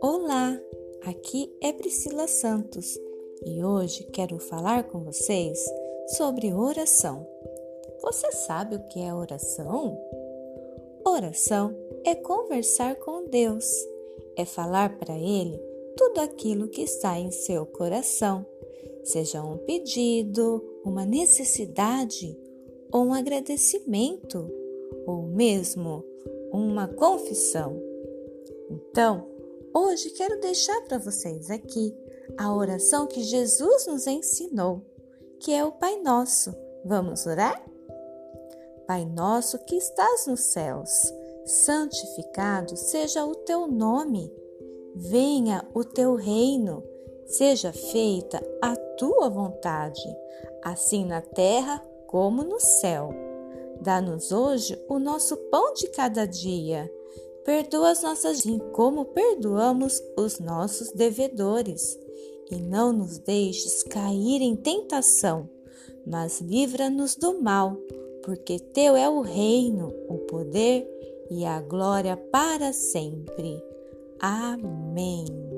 Olá, aqui é Priscila Santos e hoje quero falar com vocês sobre oração. Você sabe o que é oração? Oração é conversar com Deus, é falar para Ele tudo aquilo que está em seu coração, seja um pedido, uma necessidade ou um agradecimento, ou mesmo uma confissão. Então, Hoje quero deixar para vocês aqui a oração que Jesus nos ensinou, que é o Pai Nosso. Vamos orar? Pai nosso que estás nos céus, santificado seja o teu nome. Venha o teu reino, seja feita a tua vontade, assim na terra como no céu. Dá-nos hoje o nosso pão de cada dia Perdoa as nossas assim como perdoamos os nossos devedores, e não nos deixes cair em tentação, mas livra-nos do mal, porque teu é o reino, o poder e a glória para sempre. Amém.